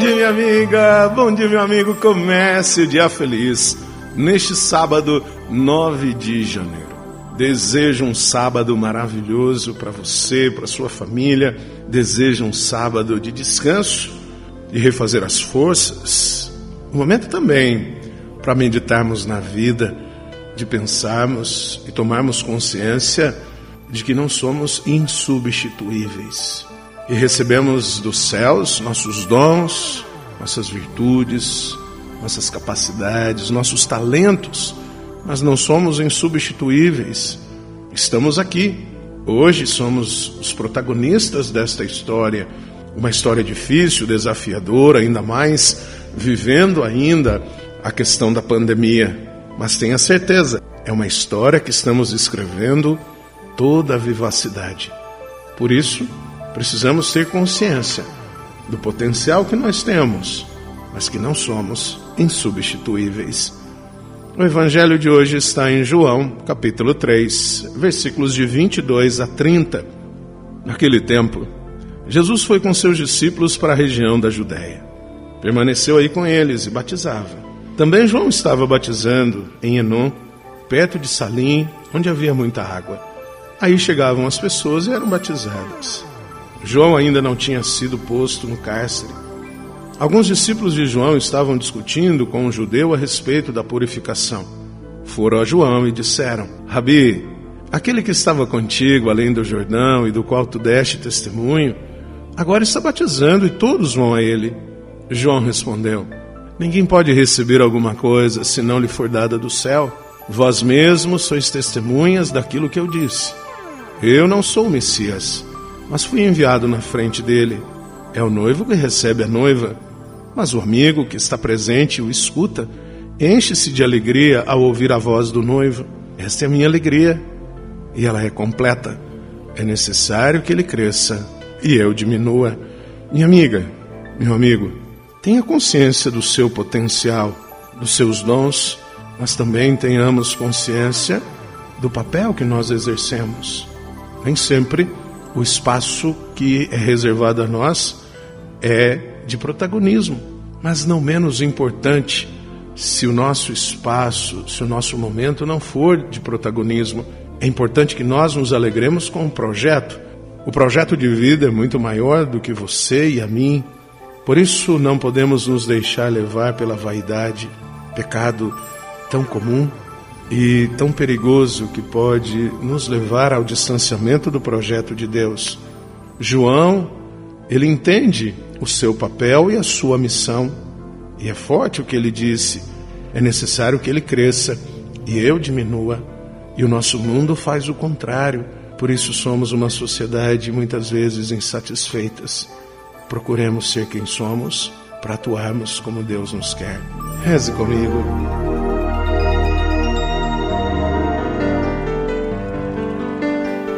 dia, minha amiga. Bom dia, meu amigo. Comece o dia feliz neste sábado, 9 de janeiro. Desejo um sábado maravilhoso para você, para sua família. Desejo um sábado de descanso, de refazer as forças. Um momento também para meditarmos na vida, de pensarmos e tomarmos consciência de que não somos insubstituíveis e recebemos dos céus nossos dons, nossas virtudes, nossas capacidades, nossos talentos, mas não somos insubstituíveis. Estamos aqui. Hoje somos os protagonistas desta história, uma história difícil, desafiadora, ainda mais vivendo ainda a questão da pandemia. Mas tenha certeza, é uma história que estamos escrevendo toda a vivacidade. Por isso, Precisamos ter consciência do potencial que nós temos, mas que não somos insubstituíveis. O evangelho de hoje está em João, capítulo 3, versículos de 22 a 30. Naquele tempo, Jesus foi com seus discípulos para a região da Judéia. Permaneceu aí com eles e batizava. Também João estava batizando em Enon, perto de Salim, onde havia muita água. Aí chegavam as pessoas e eram batizadas. João ainda não tinha sido posto no cárcere. Alguns discípulos de João estavam discutindo com um judeu a respeito da purificação. Foram a João e disseram: Rabi, aquele que estava contigo além do Jordão e do qual tu deste testemunho, agora está batizando e todos vão a ele. João respondeu: Ninguém pode receber alguma coisa se não lhe for dada do céu. Vós mesmos sois testemunhas daquilo que eu disse. Eu não sou o Messias mas fui enviado na frente dele. É o noivo que recebe a noiva, mas o amigo que está presente o escuta enche-se de alegria ao ouvir a voz do noivo. Esta é a minha alegria e ela é completa. É necessário que ele cresça e eu diminua. Minha amiga, meu amigo, tenha consciência do seu potencial, dos seus dons, mas também tenhamos consciência do papel que nós exercemos. Nem sempre o espaço que é reservado a nós é de protagonismo, mas não menos importante se o nosso espaço, se o nosso momento não for de protagonismo. É importante que nós nos alegremos com o projeto. O projeto de vida é muito maior do que você e a mim. Por isso não podemos nos deixar levar pela vaidade, pecado tão comum e tão perigoso que pode nos levar ao distanciamento do projeto de Deus. João, ele entende o seu papel e a sua missão, e é forte o que ele disse: é necessário que ele cresça e eu diminua. E o nosso mundo faz o contrário, por isso somos uma sociedade muitas vezes insatisfeitas. Procuremos ser quem somos para atuarmos como Deus nos quer. Reze comigo.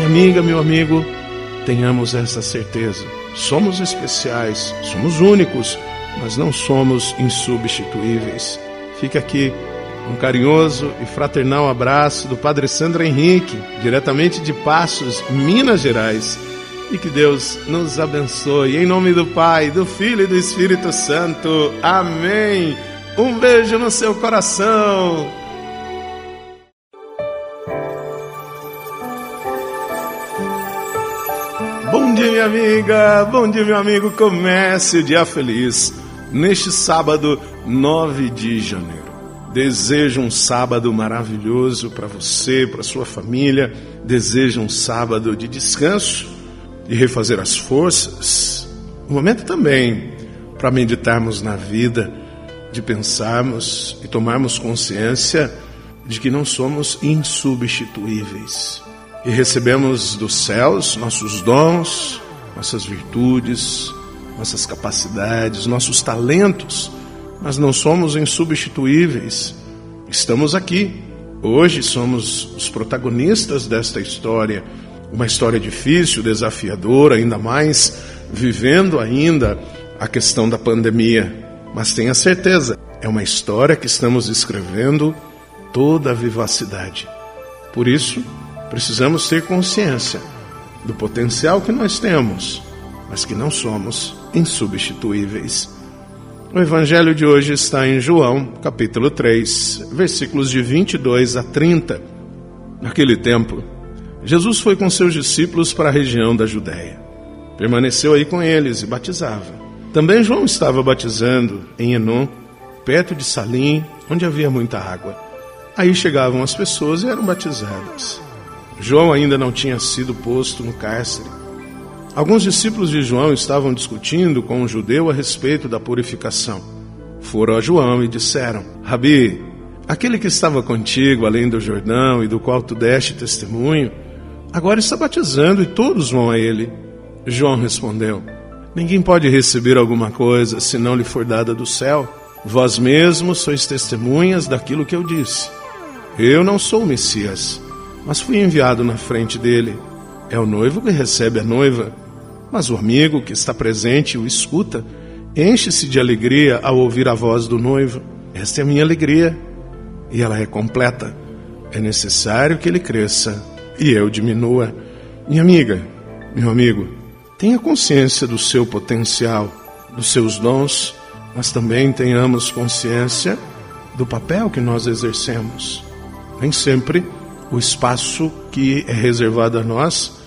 Minha amiga, meu amigo, tenhamos essa certeza. Somos especiais, somos únicos, mas não somos insubstituíveis. Fica aqui um carinhoso e fraternal abraço do Padre Sandro Henrique, diretamente de Passos, Minas Gerais. E que Deus nos abençoe. Em nome do Pai, do Filho e do Espírito Santo. Amém. Um beijo no seu coração. Bom dia, minha amiga. Bom dia, meu amigo. Comece o dia feliz neste sábado 9 de janeiro. Desejo um sábado maravilhoso para você, para sua família. Desejo um sábado de descanso, de refazer as forças. Um momento também para meditarmos na vida, de pensarmos e tomarmos consciência de que não somos insubstituíveis. E recebemos dos céus nossos dons, nossas virtudes, nossas capacidades, nossos talentos, mas não somos insubstituíveis. Estamos aqui. Hoje somos os protagonistas desta história. Uma história difícil, desafiadora, ainda mais vivendo ainda a questão da pandemia. Mas tenha certeza, é uma história que estamos escrevendo toda a vivacidade. Por isso, precisamos ter consciência do potencial que nós temos, mas que não somos insubstituíveis. O evangelho de hoje está em João, capítulo 3, versículos de 22 a 30. Naquele tempo, Jesus foi com seus discípulos para a região da Judéia. Permaneceu aí com eles e batizava. Também João estava batizando em Enon, perto de Salim, onde havia muita água. Aí chegavam as pessoas e eram batizadas. João ainda não tinha sido posto no cárcere. Alguns discípulos de João estavam discutindo com um judeu a respeito da purificação. Foram a João e disseram: Rabi, aquele que estava contigo além do Jordão e do qual tu deste testemunho, agora está batizando e todos vão a ele. João respondeu: Ninguém pode receber alguma coisa se não lhe for dada do céu. Vós mesmos sois testemunhas daquilo que eu disse. Eu não sou o Messias mas fui enviado na frente dele. É o noivo que recebe a noiva, mas o amigo que está presente o escuta, enche-se de alegria ao ouvir a voz do noivo. Esta é a minha alegria, e ela é completa. É necessário que ele cresça e eu diminua. Minha amiga, meu amigo, tenha consciência do seu potencial, dos seus dons, mas também tenhamos consciência do papel que nós exercemos. Nem sempre o espaço que é reservado a nós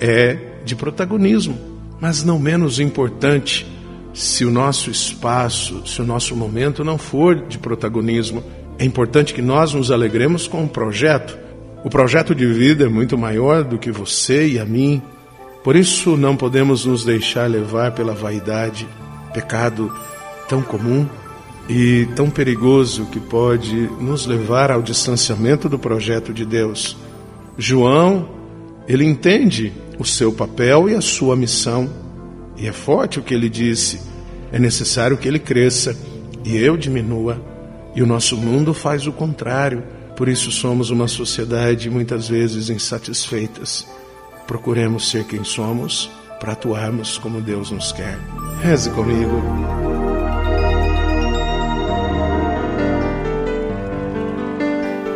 é de protagonismo, mas não menos importante se o nosso espaço, se o nosso momento não for de protagonismo. É importante que nós nos alegremos com o projeto. O projeto de vida é muito maior do que você e a mim. Por isso não podemos nos deixar levar pela vaidade, pecado tão comum e tão perigoso que pode nos levar ao distanciamento do projeto de Deus. João, ele entende o seu papel e a sua missão, e é forte o que ele disse: é necessário que ele cresça e eu diminua. E o nosso mundo faz o contrário, por isso somos uma sociedade muitas vezes insatisfeitas. Procuremos ser quem somos para atuarmos como Deus nos quer. Reze comigo.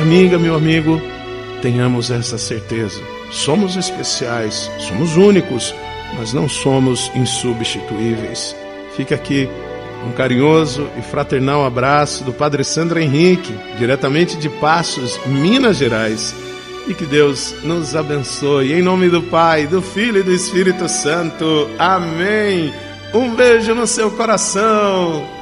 Minha amiga, meu amigo, tenhamos essa certeza. Somos especiais, somos únicos, mas não somos insubstituíveis. Fica aqui um carinhoso e fraternal abraço do Padre Sandro Henrique, diretamente de Passos, Minas Gerais. E que Deus nos abençoe. Em nome do Pai, do Filho e do Espírito Santo. Amém. Um beijo no seu coração.